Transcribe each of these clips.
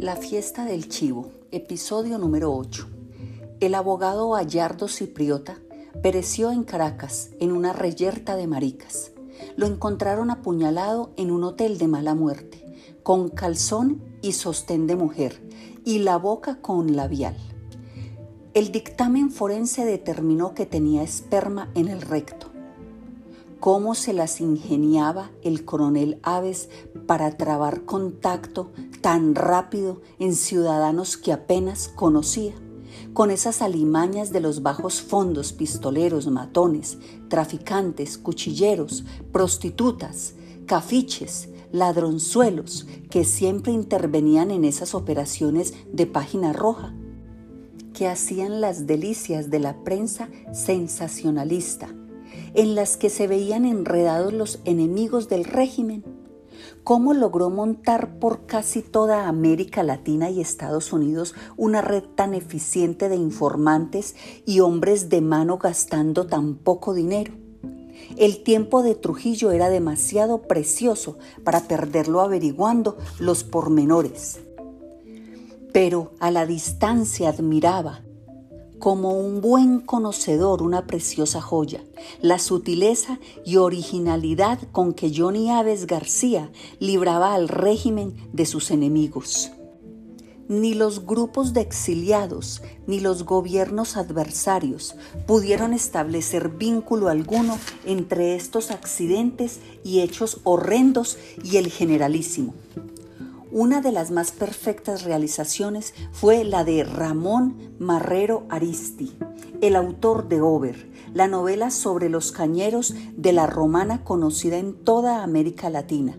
La fiesta del chivo, episodio número 8. El abogado Gallardo Cipriota pereció en Caracas en una reyerta de maricas. Lo encontraron apuñalado en un hotel de mala muerte, con calzón y sostén de mujer, y la boca con labial. El dictamen forense determinó que tenía esperma en el recto cómo se las ingeniaba el coronel Aves para trabar contacto tan rápido en ciudadanos que apenas conocía, con esas alimañas de los bajos fondos pistoleros, matones, traficantes, cuchilleros, prostitutas, cafiches, ladronzuelos que siempre intervenían en esas operaciones de página roja, que hacían las delicias de la prensa sensacionalista en las que se veían enredados los enemigos del régimen, cómo logró montar por casi toda América Latina y Estados Unidos una red tan eficiente de informantes y hombres de mano gastando tan poco dinero. El tiempo de Trujillo era demasiado precioso para perderlo averiguando los pormenores. Pero a la distancia admiraba como un buen conocedor una preciosa joya, la sutileza y originalidad con que Johnny Aves García libraba al régimen de sus enemigos. Ni los grupos de exiliados ni los gobiernos adversarios pudieron establecer vínculo alguno entre estos accidentes y hechos horrendos y el generalísimo. Una de las más perfectas realizaciones fue la de Ramón Marrero Aristi, el autor de Over, la novela sobre los cañeros de la romana conocida en toda América Latina,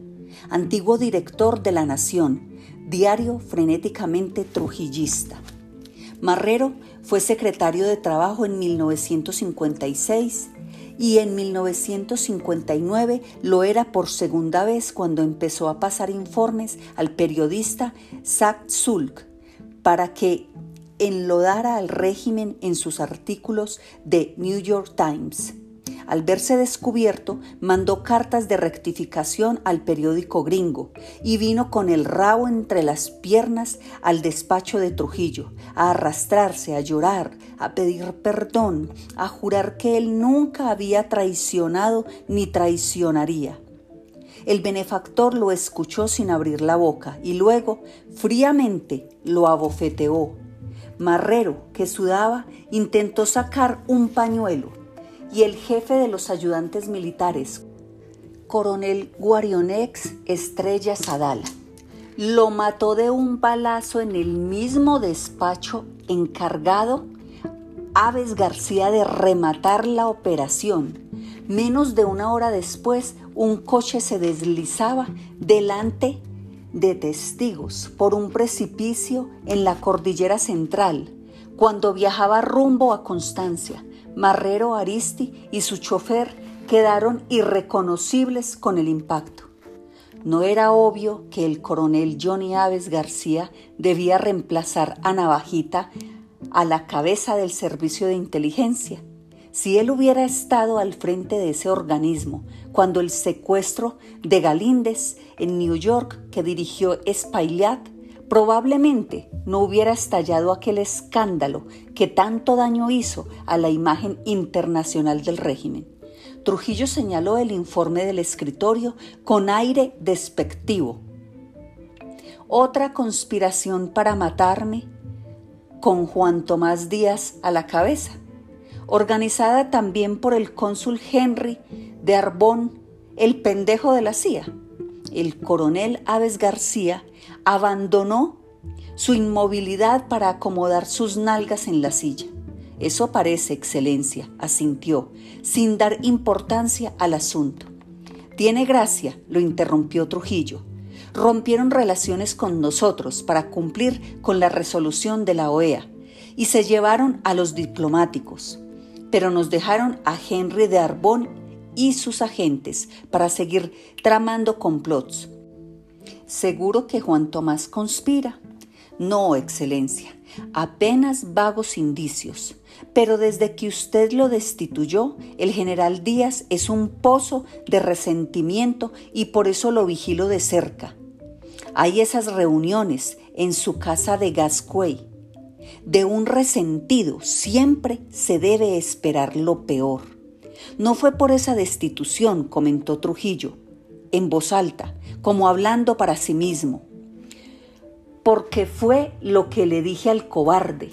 antiguo director de La Nación, diario frenéticamente trujillista. Marrero fue secretario de Trabajo en 1956 y en 1959 lo era por segunda vez cuando empezó a pasar informes al periodista Zach Zulk para que enlodara al régimen en sus artículos de New York Times. Al verse descubierto, mandó cartas de rectificación al periódico gringo y vino con el rabo entre las piernas al despacho de Trujillo, a arrastrarse, a llorar, a pedir perdón, a jurar que él nunca había traicionado ni traicionaría. El benefactor lo escuchó sin abrir la boca y luego, fríamente, lo abofeteó. Marrero, que sudaba, intentó sacar un pañuelo y el jefe de los ayudantes militares, coronel Guarionex Estrella Sadala. Lo mató de un balazo en el mismo despacho encargado Aves García de rematar la operación. Menos de una hora después, un coche se deslizaba delante de testigos por un precipicio en la cordillera central cuando viajaba rumbo a Constancia. Marrero Aristi y su chofer quedaron irreconocibles con el impacto. No era obvio que el coronel Johnny Aves García debía reemplazar a Navajita a la cabeza del servicio de inteligencia. Si él hubiera estado al frente de ese organismo cuando el secuestro de Galíndez en New York que dirigió Espaillat probablemente no hubiera estallado aquel escándalo que tanto daño hizo a la imagen internacional del régimen. Trujillo señaló el informe del escritorio con aire despectivo. Otra conspiración para matarme con Juan Tomás Díaz a la cabeza, organizada también por el cónsul Henry de Arbón, el pendejo de la CIA. El coronel Aves García abandonó su inmovilidad para acomodar sus nalgas en la silla. Eso parece, Excelencia, asintió, sin dar importancia al asunto. Tiene gracia, lo interrumpió Trujillo. Rompieron relaciones con nosotros para cumplir con la resolución de la OEA y se llevaron a los diplomáticos, pero nos dejaron a Henry de Arbón y sus agentes para seguir tramando complots Seguro que Juan Tomás conspira. No, Excelencia, apenas vagos indicios. Pero desde que usted lo destituyó, el general Díaz es un pozo de resentimiento y por eso lo vigilo de cerca. Hay esas reuniones en su casa de Gascuey. De un resentido siempre se debe esperar lo peor. No fue por esa destitución, comentó Trujillo, en voz alta, como hablando para sí mismo, porque fue lo que le dije al cobarde,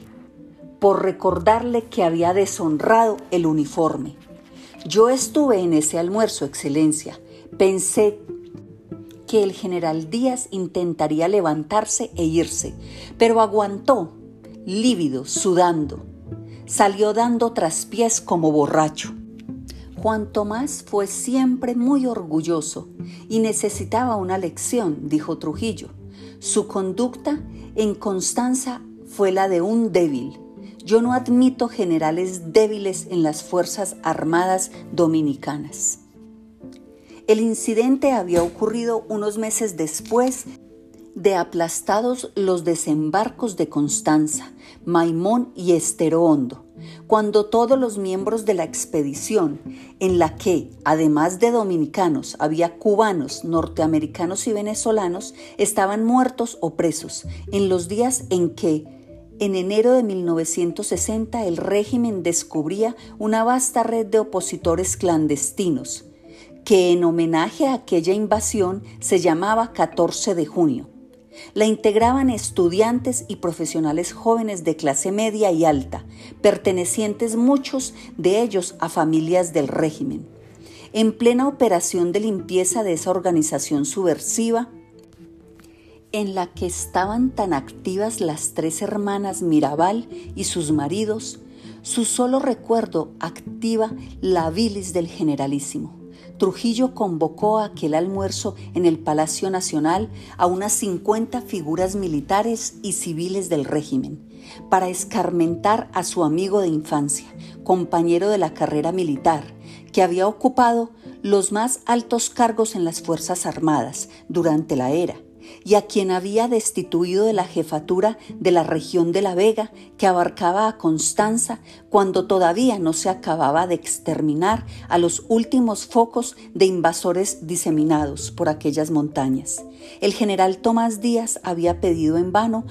por recordarle que había deshonrado el uniforme. Yo estuve en ese almuerzo, Excelencia. Pensé que el general Díaz intentaría levantarse e irse, pero aguantó, lívido, sudando. Salió dando traspiés como borracho. Juan Tomás fue siempre muy orgulloso y necesitaba una lección, dijo Trujillo. Su conducta en Constanza fue la de un débil. Yo no admito generales débiles en las Fuerzas Armadas Dominicanas. El incidente había ocurrido unos meses después de aplastados los desembarcos de Constanza, Maimón y Estero Hondo, cuando todos los miembros de la expedición, en la que, además de dominicanos, había cubanos, norteamericanos y venezolanos, estaban muertos o presos, en los días en que, en enero de 1960, el régimen descubría una vasta red de opositores clandestinos, que en homenaje a aquella invasión se llamaba 14 de junio. La integraban estudiantes y profesionales jóvenes de clase media y alta, pertenecientes muchos de ellos a familias del régimen. En plena operación de limpieza de esa organización subversiva, en la que estaban tan activas las tres hermanas Mirabal y sus maridos, su solo recuerdo activa la bilis del generalísimo. Trujillo convocó a aquel almuerzo en el Palacio Nacional a unas 50 figuras militares y civiles del régimen para escarmentar a su amigo de infancia, compañero de la carrera militar, que había ocupado los más altos cargos en las Fuerzas Armadas durante la era y a quien había destituido de la jefatura de la región de La Vega que abarcaba a Constanza cuando todavía no se acababa de exterminar a los últimos focos de invasores diseminados por aquellas montañas. El general Tomás Díaz había pedido en vano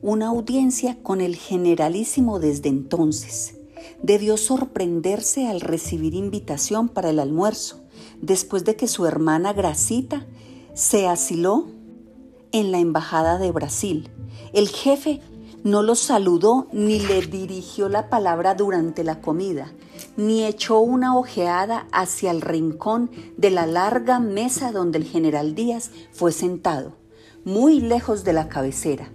una audiencia con el generalísimo desde entonces. Debió sorprenderse al recibir invitación para el almuerzo, después de que su hermana Gracita se asiló en la Embajada de Brasil. El jefe no lo saludó ni le dirigió la palabra durante la comida, ni echó una ojeada hacia el rincón de la larga mesa donde el general Díaz fue sentado, muy lejos de la cabecera,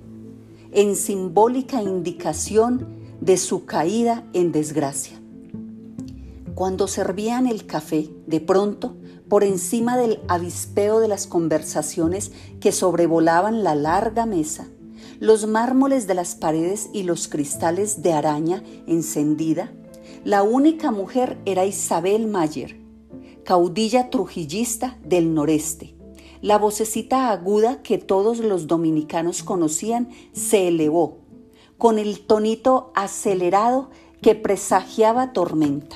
en simbólica indicación de su caída en desgracia. Cuando servían el café, de pronto por encima del avispeo de las conversaciones que sobrevolaban la larga mesa, los mármoles de las paredes y los cristales de araña encendida, la única mujer era Isabel Mayer, caudilla trujillista del noreste. La vocecita aguda que todos los dominicanos conocían se elevó, con el tonito acelerado que presagiaba tormenta.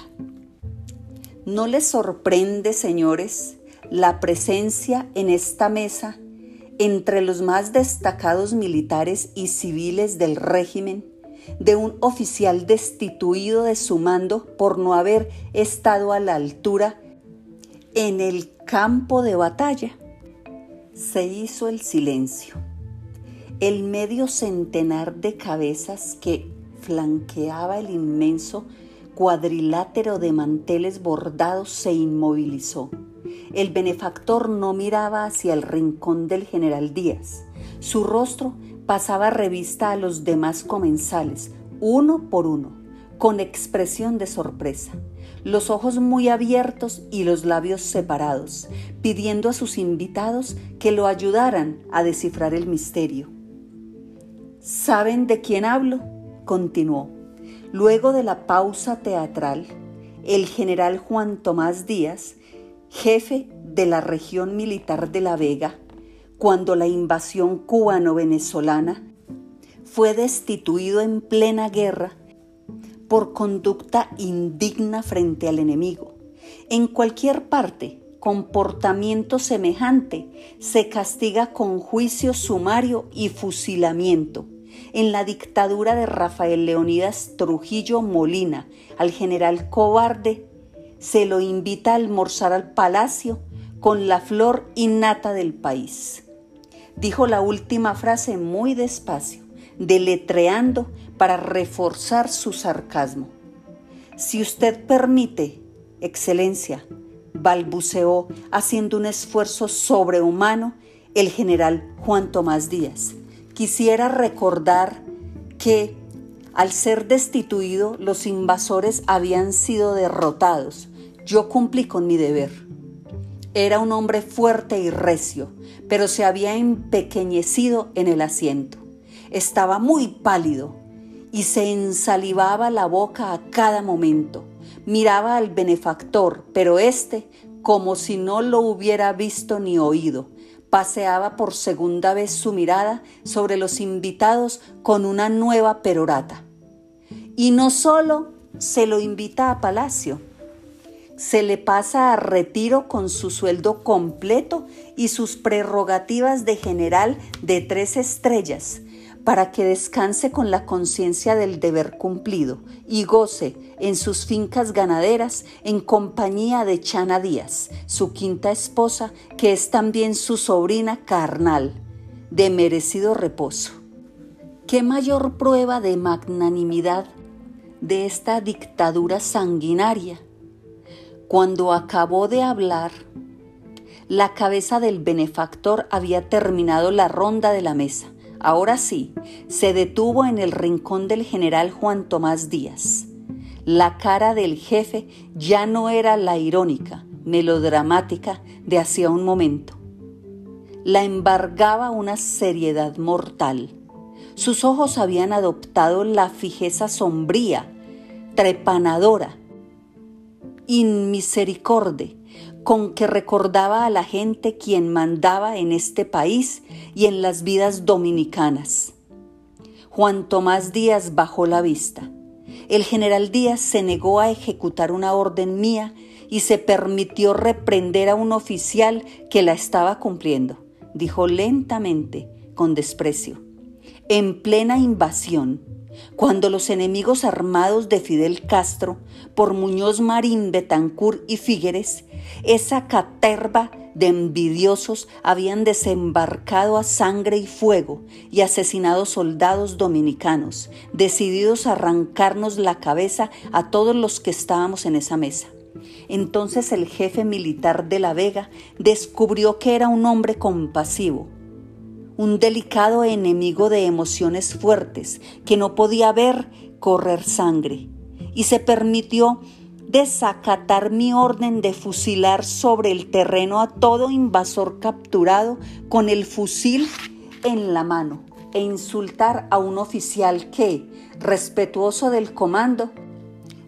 ¿No les sorprende, señores, la presencia en esta mesa entre los más destacados militares y civiles del régimen de un oficial destituido de su mando por no haber estado a la altura en el campo de batalla? Se hizo el silencio. El medio centenar de cabezas que flanqueaba el inmenso cuadrilátero de manteles bordados se inmovilizó. El benefactor no miraba hacia el rincón del general Díaz. Su rostro pasaba revista a los demás comensales, uno por uno, con expresión de sorpresa, los ojos muy abiertos y los labios separados, pidiendo a sus invitados que lo ayudaran a descifrar el misterio. ¿Saben de quién hablo? continuó. Luego de la pausa teatral, el general Juan Tomás Díaz, jefe de la región militar de La Vega, cuando la invasión cubano-venezolana, fue destituido en plena guerra por conducta indigna frente al enemigo. En cualquier parte, comportamiento semejante se castiga con juicio sumario y fusilamiento. En la dictadura de Rafael Leonidas Trujillo Molina, al general cobarde, se lo invita a almorzar al palacio con la flor innata del país. Dijo la última frase muy despacio, deletreando para reforzar su sarcasmo. Si usted permite, Excelencia, balbuceó haciendo un esfuerzo sobrehumano el general Juan Tomás Díaz. Quisiera recordar que al ser destituido los invasores habían sido derrotados. Yo cumplí con mi deber. Era un hombre fuerte y recio, pero se había empequeñecido en el asiento. Estaba muy pálido y se ensalivaba la boca a cada momento. Miraba al benefactor, pero éste, como si no lo hubiera visto ni oído, paseaba por segunda vez su mirada sobre los invitados con una nueva perorata. Y no solo se lo invita a palacio, se le pasa a retiro con su sueldo completo y sus prerrogativas de general de tres estrellas, para que descanse con la conciencia del deber cumplido y goce en sus fincas ganaderas en compañía de Chana Díaz, su quinta esposa, que es también su sobrina carnal, de merecido reposo. ¿Qué mayor prueba de magnanimidad de esta dictadura sanguinaria? Cuando acabó de hablar, la cabeza del benefactor había terminado la ronda de la mesa Ahora sí, se detuvo en el rincón del general Juan Tomás Díaz. La cara del jefe ya no era la irónica, melodramática de hacía un momento. La embargaba una seriedad mortal. Sus ojos habían adoptado la fijeza sombría, trepanadora, inmisericorde, con que recordaba a la gente quien mandaba en este país y en las vidas dominicanas. Juan Tomás Díaz bajó la vista. El general Díaz se negó a ejecutar una orden mía y se permitió reprender a un oficial que la estaba cumpliendo, dijo lentamente, con desprecio. En plena invasión, cuando los enemigos armados de Fidel Castro por Muñoz Marín, Betancourt y Figueres, esa caterva de envidiosos habían desembarcado a sangre y fuego y asesinado soldados dominicanos, decididos a arrancarnos la cabeza a todos los que estábamos en esa mesa. Entonces el jefe militar de La Vega descubrió que era un hombre compasivo, un delicado enemigo de emociones fuertes que no podía ver correr sangre y se permitió desacatar mi orden de fusilar sobre el terreno a todo invasor capturado con el fusil en la mano e insultar a un oficial que, respetuoso del comando,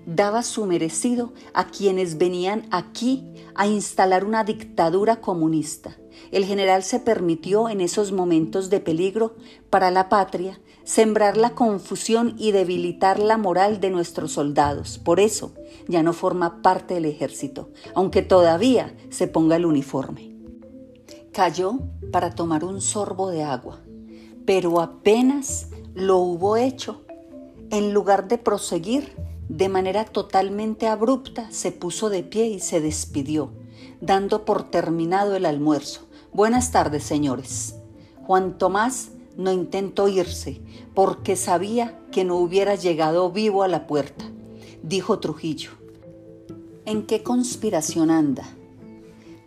daba su merecido a quienes venían aquí a instalar una dictadura comunista. El general se permitió en esos momentos de peligro para la patria sembrar la confusión y debilitar la moral de nuestros soldados. Por eso ya no forma parte del ejército, aunque todavía se ponga el uniforme. Cayó para tomar un sorbo de agua, pero apenas lo hubo hecho, en lugar de proseguir, de manera totalmente abrupta se puso de pie y se despidió, dando por terminado el almuerzo. Buenas tardes, señores. Juan Tomás no intentó irse porque sabía que no hubiera llegado vivo a la puerta, dijo Trujillo. ¿En qué conspiración anda?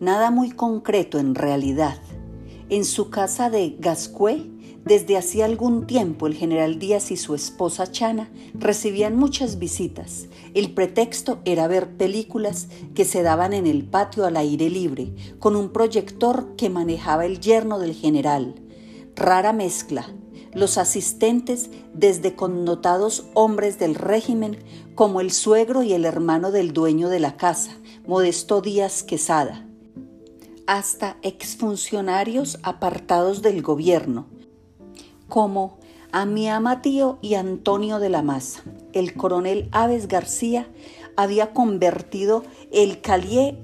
Nada muy concreto en realidad. En su casa de Gascué desde hacía algún tiempo el general Díaz y su esposa Chana recibían muchas visitas. El pretexto era ver películas que se daban en el patio al aire libre, con un proyector que manejaba el yerno del general. Rara mezcla. Los asistentes, desde connotados hombres del régimen, como el suegro y el hermano del dueño de la casa, Modesto Díaz Quesada, hasta exfuncionarios apartados del gobierno, como a mi amatío y Antonio de la Maza. El coronel Aves García había convertido el Calié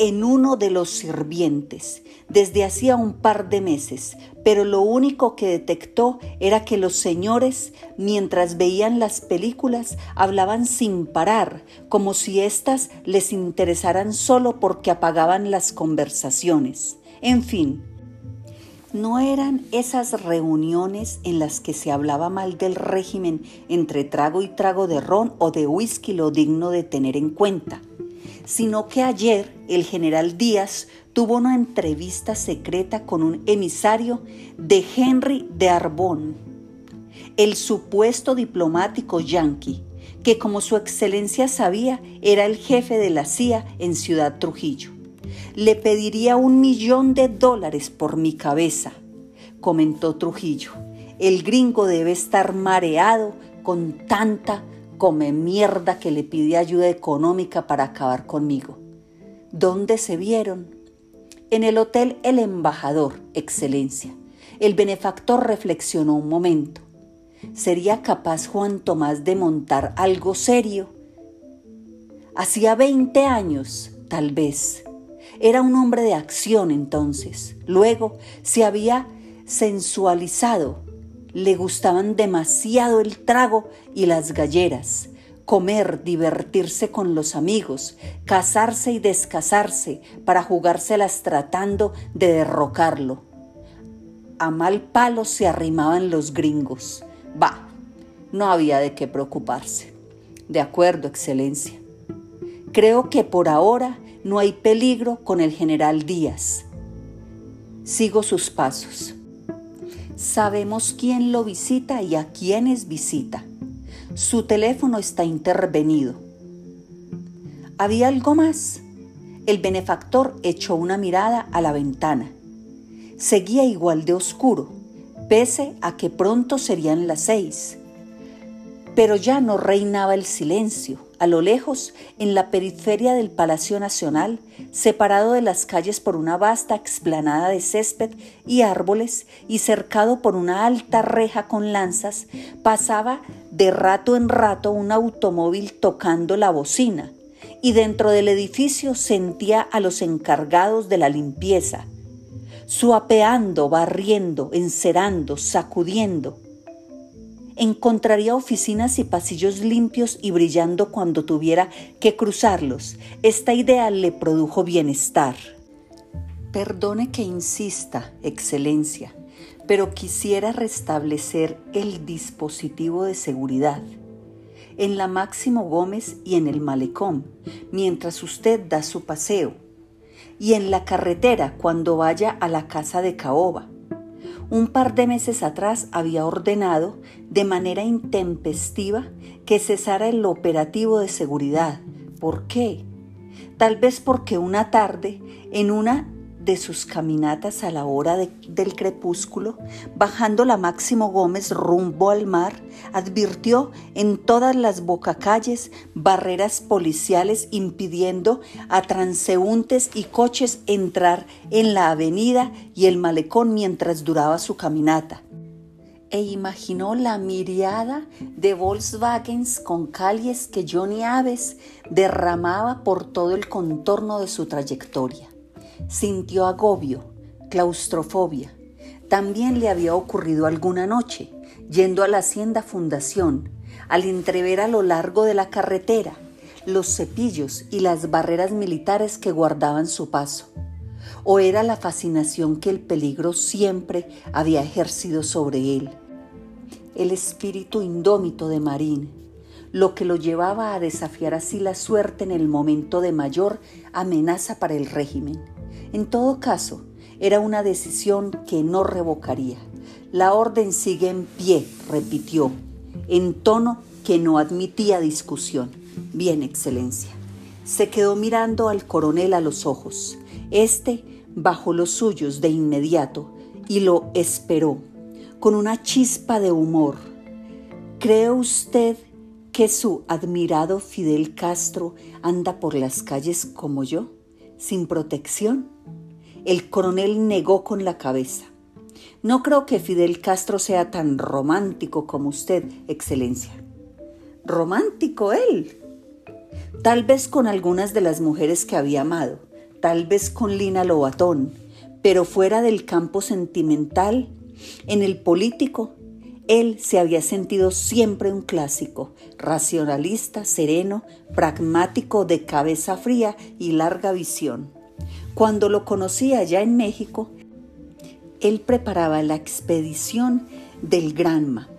en uno de los sirvientes desde hacía un par de meses, pero lo único que detectó era que los señores, mientras veían las películas, hablaban sin parar, como si éstas les interesaran solo porque apagaban las conversaciones. En fin, no eran esas reuniones en las que se hablaba mal del régimen entre trago y trago de ron o de whisky lo digno de tener en cuenta, sino que ayer el general Díaz tuvo una entrevista secreta con un emisario de Henry de Arbón, el supuesto diplomático yanqui, que como su excelencia sabía era el jefe de la CIA en Ciudad Trujillo. Le pediría un millón de dólares por mi cabeza, comentó Trujillo. El gringo debe estar mareado con tanta come mierda que le pide ayuda económica para acabar conmigo. ¿Dónde se vieron? En el Hotel El Embajador, Excelencia. El benefactor reflexionó un momento. ¿Sería capaz Juan Tomás de montar algo serio? Hacía 20 años, tal vez. Era un hombre de acción entonces. Luego se había sensualizado. Le gustaban demasiado el trago y las galleras comer, divertirse con los amigos, casarse y descasarse para jugárselas tratando de derrocarlo. A mal palo se arrimaban los gringos. Bah, no había de qué preocuparse. De acuerdo, Excelencia. Creo que por ahora no hay peligro con el general Díaz. Sigo sus pasos. Sabemos quién lo visita y a quiénes visita. Su teléfono está intervenido. ¿Había algo más? El benefactor echó una mirada a la ventana. Seguía igual de oscuro, pese a que pronto serían las seis. Pero ya no reinaba el silencio. A lo lejos, en la periferia del Palacio Nacional, separado de las calles por una vasta explanada de césped y árboles y cercado por una alta reja con lanzas, pasaba de rato en rato un automóvil tocando la bocina y dentro del edificio sentía a los encargados de la limpieza, suapeando, barriendo, encerando, sacudiendo encontraría oficinas y pasillos limpios y brillando cuando tuviera que cruzarlos. Esta idea le produjo bienestar. Perdone que insista, Excelencia, pero quisiera restablecer el dispositivo de seguridad en la Máximo Gómez y en el malecón, mientras usted da su paseo, y en la carretera cuando vaya a la casa de Caoba un par de meses atrás había ordenado de manera intempestiva que cesara el operativo de seguridad. ¿Por qué? Tal vez porque una tarde, en una de sus caminatas a la hora del crepúsculo, bajando la Máximo Gómez rumbo al mar, advirtió en todas las bocacalles barreras policiales impidiendo a transeúntes y coches entrar en la avenida y el malecón mientras duraba su caminata e imaginó la miriada de Volkswagens con calles que Johnny Aves derramaba por todo el contorno de su trayectoria. Sintió agobio, claustrofobia. También le había ocurrido alguna noche, yendo a la hacienda Fundación, al entrever a lo largo de la carretera los cepillos y las barreras militares que guardaban su paso. O era la fascinación que el peligro siempre había ejercido sobre él. El espíritu indómito de Marín, lo que lo llevaba a desafiar así la suerte en el momento de mayor amenaza para el régimen. En todo caso, era una decisión que no revocaría. La orden sigue en pie, repitió, en tono que no admitía discusión. Bien, Excelencia. Se quedó mirando al coronel a los ojos. Este bajó los suyos de inmediato y lo esperó, con una chispa de humor. ¿Cree usted que su admirado Fidel Castro anda por las calles como yo, sin protección? El coronel negó con la cabeza. No creo que Fidel Castro sea tan romántico como usted, Excelencia. ¿Romántico él? Tal vez con algunas de las mujeres que había amado, tal vez con Lina Lobatón, pero fuera del campo sentimental, en el político, él se había sentido siempre un clásico, racionalista, sereno, pragmático, de cabeza fría y larga visión. Cuando lo conocí allá en México, él preparaba la expedición del Granma.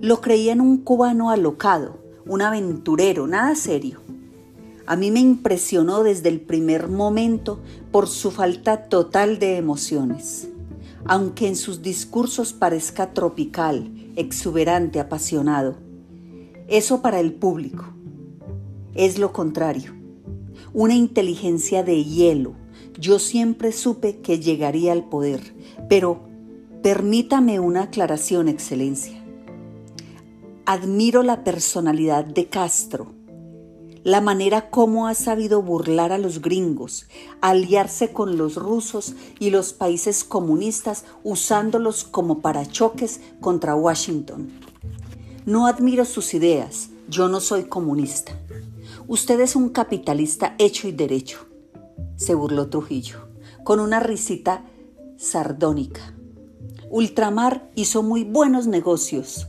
Lo creía en un cubano alocado, un aventurero, nada serio. A mí me impresionó desde el primer momento por su falta total de emociones. Aunque en sus discursos parezca tropical, exuberante, apasionado, eso para el público es lo contrario. Una inteligencia de hielo. Yo siempre supe que llegaría al poder, pero permítame una aclaración, Excelencia. Admiro la personalidad de Castro la manera como ha sabido burlar a los gringos, aliarse con los rusos y los países comunistas usándolos como parachoques contra Washington. No admiro sus ideas, yo no soy comunista. Usted es un capitalista hecho y derecho, se burló Trujillo, con una risita sardónica. Ultramar hizo muy buenos negocios,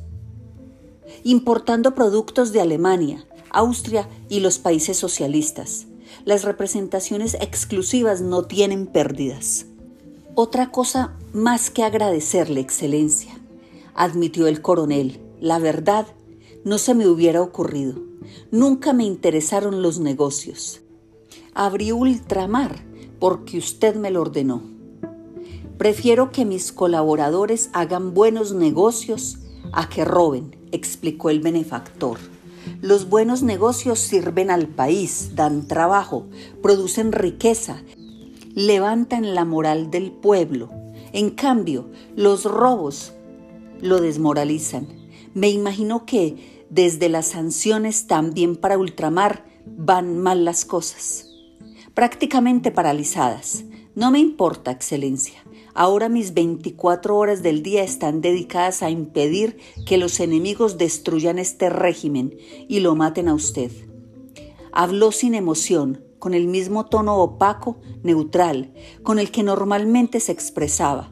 importando productos de Alemania, Austria y los países socialistas. Las representaciones exclusivas no tienen pérdidas. Otra cosa más que agradecerle, Excelencia, admitió el coronel. La verdad, no se me hubiera ocurrido. Nunca me interesaron los negocios. Abrí ultramar porque usted me lo ordenó. Prefiero que mis colaboradores hagan buenos negocios a que roben, explicó el benefactor. Los buenos negocios sirven al país, dan trabajo, producen riqueza, levantan la moral del pueblo. En cambio, los robos lo desmoralizan. Me imagino que desde las sanciones también para ultramar van mal las cosas. Prácticamente paralizadas. No me importa, Excelencia. Ahora mis 24 horas del día están dedicadas a impedir que los enemigos destruyan este régimen y lo maten a usted. Habló sin emoción, con el mismo tono opaco, neutral, con el que normalmente se expresaba.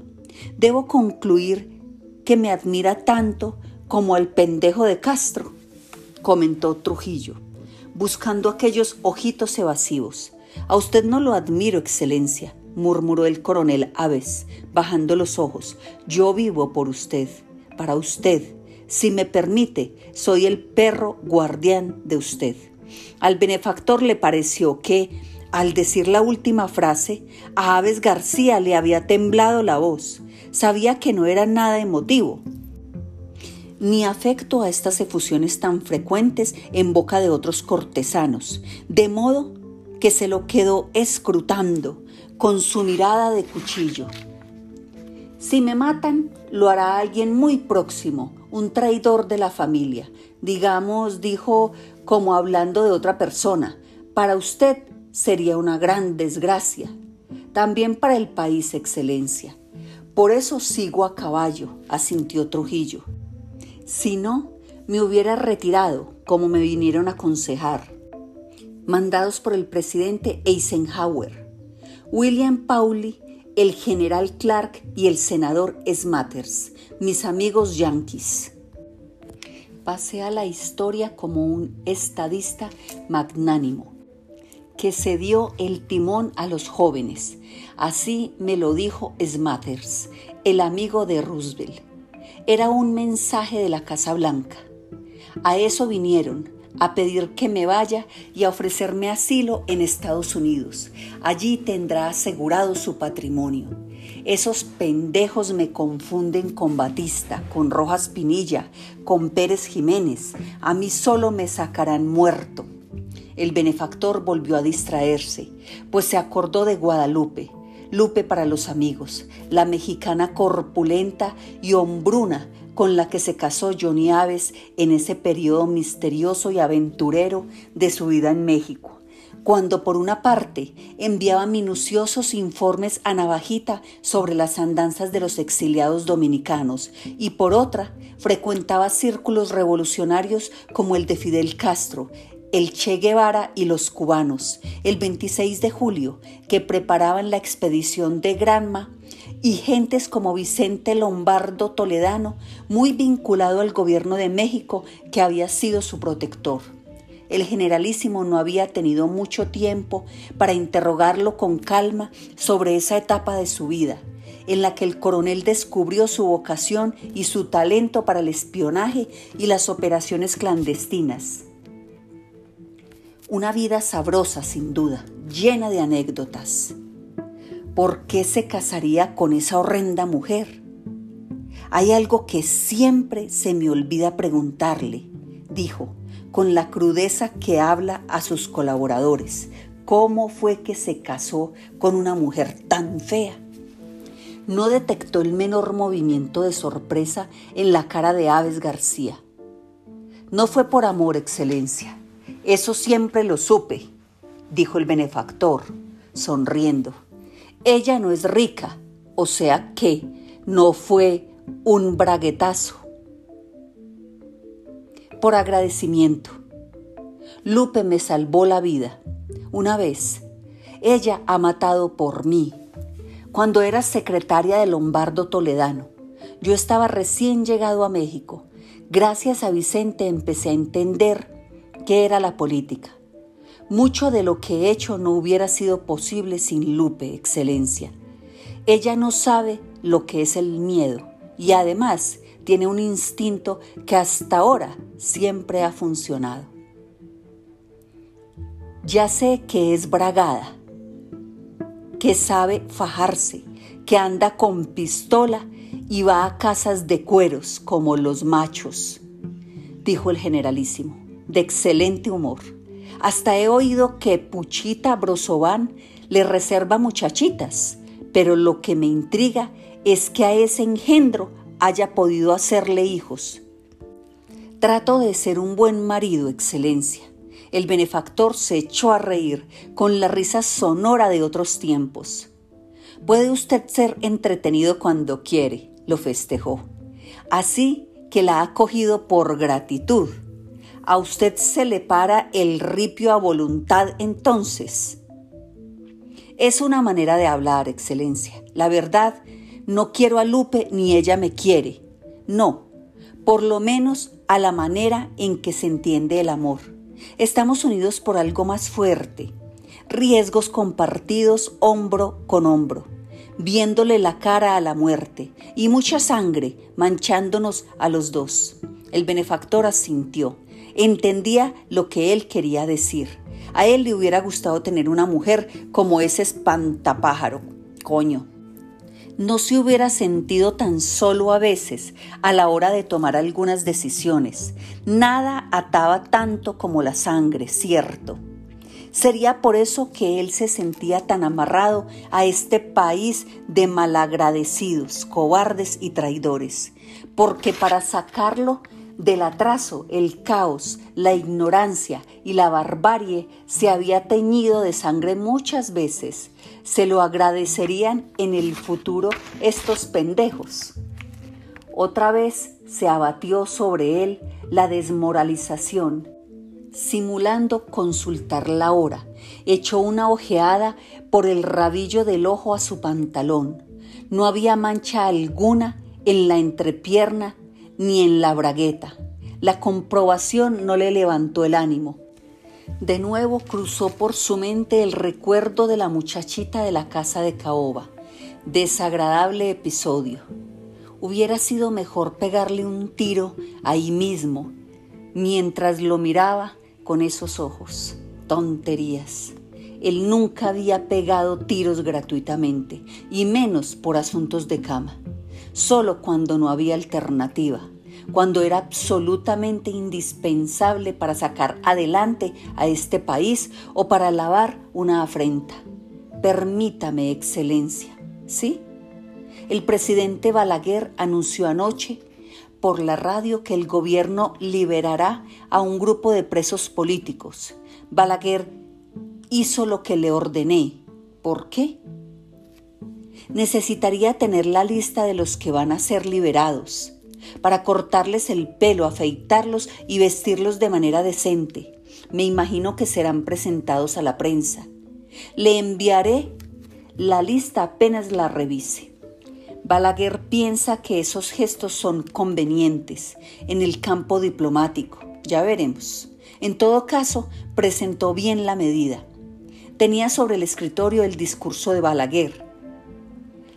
Debo concluir que me admira tanto como al pendejo de Castro, comentó Trujillo, buscando aquellos ojitos evasivos. A usted no lo admiro, Excelencia murmuró el coronel Aves, bajando los ojos. Yo vivo por usted, para usted. Si me permite, soy el perro guardián de usted. Al benefactor le pareció que, al decir la última frase, a Aves García le había temblado la voz. Sabía que no era nada emotivo, ni afecto a estas efusiones tan frecuentes en boca de otros cortesanos, de modo que se lo quedó escrutando, con su mirada de cuchillo. Si me matan, lo hará alguien muy próximo, un traidor de la familia. Digamos, dijo como hablando de otra persona. Para usted sería una gran desgracia. También para el país, Excelencia. Por eso sigo a caballo, asintió Trujillo. Si no, me hubiera retirado, como me vinieron a aconsejar. Mandados por el presidente Eisenhower William Pauli, el general Clark y el senador Smathers, mis amigos yanquis. Pasé a la historia como un estadista magnánimo que cedió el timón a los jóvenes. Así me lo dijo Smathers, el amigo de Roosevelt. Era un mensaje de la Casa Blanca. A eso vinieron, a pedir que me vaya y a ofrecerme asilo en Estados Unidos. Allí tendrá asegurado su patrimonio. Esos pendejos me confunden con Batista, con Rojas Pinilla, con Pérez Jiménez. A mí solo me sacarán muerto. El benefactor volvió a distraerse, pues se acordó de Guadalupe, Lupe para los amigos, la mexicana corpulenta y hombruna con la que se casó Johnny Aves en ese periodo misterioso y aventurero de su vida en México, cuando por una parte enviaba minuciosos informes a Navajita sobre las andanzas de los exiliados dominicanos y por otra frecuentaba círculos revolucionarios como el de Fidel Castro, el Che Guevara y los cubanos, el 26 de julio, que preparaban la expedición de Granma, y gentes como Vicente Lombardo Toledano, muy vinculado al gobierno de México, que había sido su protector. El generalísimo no había tenido mucho tiempo para interrogarlo con calma sobre esa etapa de su vida, en la que el coronel descubrió su vocación y su talento para el espionaje y las operaciones clandestinas. Una vida sabrosa, sin duda, llena de anécdotas. ¿Por qué se casaría con esa horrenda mujer? Hay algo que siempre se me olvida preguntarle, dijo, con la crudeza que habla a sus colaboradores. ¿Cómo fue que se casó con una mujer tan fea? No detectó el menor movimiento de sorpresa en la cara de Aves García. No fue por amor, Excelencia. Eso siempre lo supe, dijo el benefactor, sonriendo. Ella no es rica, o sea que no fue un braguetazo. Por agradecimiento, Lupe me salvó la vida. Una vez, ella ha matado por mí. Cuando era secretaria de Lombardo Toledano, yo estaba recién llegado a México. Gracias a Vicente empecé a entender qué era la política. Mucho de lo que he hecho no hubiera sido posible sin Lupe, excelencia. Ella no sabe lo que es el miedo y además tiene un instinto que hasta ahora siempre ha funcionado. Ya sé que es bragada, que sabe fajarse, que anda con pistola y va a casas de cueros como los machos, dijo el generalísimo, de excelente humor. Hasta he oído que Puchita Brosován le reserva muchachitas, pero lo que me intriga es que a ese engendro haya podido hacerle hijos. Trato de ser un buen marido, Excelencia. El benefactor se echó a reír con la risa sonora de otros tiempos. Puede usted ser entretenido cuando quiere, lo festejó. Así que la ha cogido por gratitud a usted se le para el ripio a voluntad entonces. Es una manera de hablar, Excelencia. La verdad, no quiero a Lupe ni ella me quiere. No, por lo menos a la manera en que se entiende el amor. Estamos unidos por algo más fuerte, riesgos compartidos hombro con hombro, viéndole la cara a la muerte y mucha sangre manchándonos a los dos. El benefactor asintió entendía lo que él quería decir. A él le hubiera gustado tener una mujer como ese espantapájaro. Coño. No se hubiera sentido tan solo a veces a la hora de tomar algunas decisiones. Nada ataba tanto como la sangre, cierto. Sería por eso que él se sentía tan amarrado a este país de malagradecidos, cobardes y traidores, porque para sacarlo del atraso, el caos, la ignorancia y la barbarie se había teñido de sangre muchas veces. Se lo agradecerían en el futuro estos pendejos. Otra vez se abatió sobre él la desmoralización. Simulando consultar la hora, echó una ojeada por el rabillo del ojo a su pantalón. No había mancha alguna en la entrepierna ni en la bragueta. La comprobación no le levantó el ánimo. De nuevo cruzó por su mente el recuerdo de la muchachita de la casa de Caoba. Desagradable episodio. Hubiera sido mejor pegarle un tiro ahí mismo, mientras lo miraba con esos ojos. Tonterías. Él nunca había pegado tiros gratuitamente, y menos por asuntos de cama solo cuando no había alternativa, cuando era absolutamente indispensable para sacar adelante a este país o para lavar una afrenta. Permítame, Excelencia, ¿sí? El presidente Balaguer anunció anoche por la radio que el gobierno liberará a un grupo de presos políticos. Balaguer hizo lo que le ordené. ¿Por qué? Necesitaría tener la lista de los que van a ser liberados, para cortarles el pelo, afeitarlos y vestirlos de manera decente, Me imagino que serán presentados a la prensa. Le enviaré la lista apenas la revise. Balaguer piensa que esos gestos son convenientes en el campo diplomático. Ya veremos. En todo caso, presentó bien la medida. Tenía sobre el escritorio el discurso de Balaguer.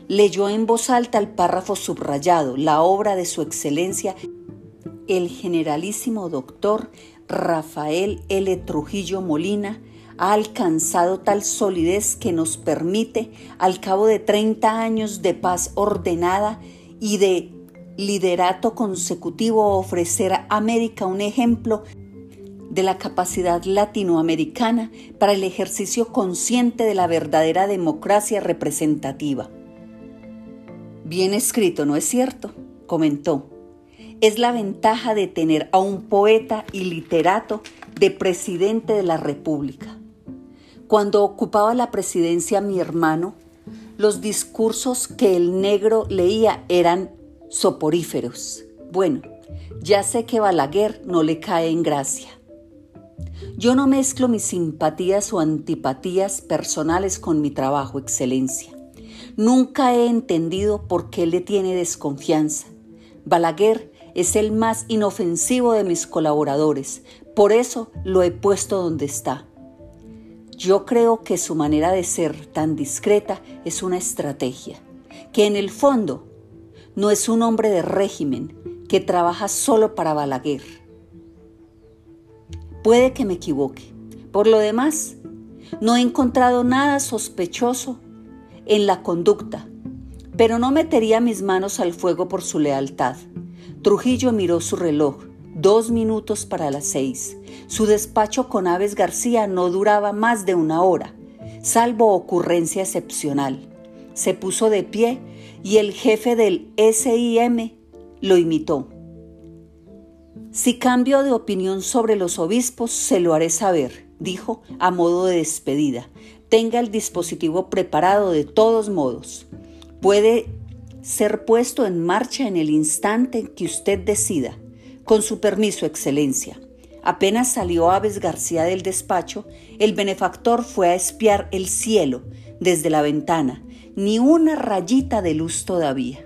Leyó en voz alta el párrafo subrayado, la obra de su excelencia, el generalísimo doctor Rafael L. Trujillo Molina, ha alcanzado tal solidez que nos permite, al cabo de 30 años de paz ordenada y de liderato consecutivo, ofrecer a América un ejemplo de la capacidad latinoamericana para el ejercicio consciente de la verdadera democracia representativa. Bien escrito, ¿no es cierto? comentó. Es la ventaja de tener a un poeta y literato de presidente de la República. Cuando ocupaba la presidencia mi hermano, los discursos que el negro leía eran soporíferos. Bueno, ya sé que Balaguer no le cae en gracia. Yo no mezclo mis simpatías o antipatías personales con mi trabajo, excelencia. Nunca he entendido por qué le tiene desconfianza. Balaguer es el más inofensivo de mis colaboradores, por eso lo he puesto donde está. Yo creo que su manera de ser tan discreta es una estrategia, que en el fondo no es un hombre de régimen que trabaja solo para Balaguer. Puede que me equivoque. Por lo demás, no he encontrado nada sospechoso en la conducta, pero no metería mis manos al fuego por su lealtad. Trujillo miró su reloj dos minutos para las seis. Su despacho con Aves García no duraba más de una hora, salvo ocurrencia excepcional. Se puso de pie y el jefe del SIM lo imitó. Si cambio de opinión sobre los obispos, se lo haré saber, dijo a modo de despedida. Tenga el dispositivo preparado de todos modos. Puede ser puesto en marcha en el instante que usted decida. Con su permiso, Excelencia. Apenas salió Aves García del despacho, el benefactor fue a espiar el cielo desde la ventana, ni una rayita de luz todavía.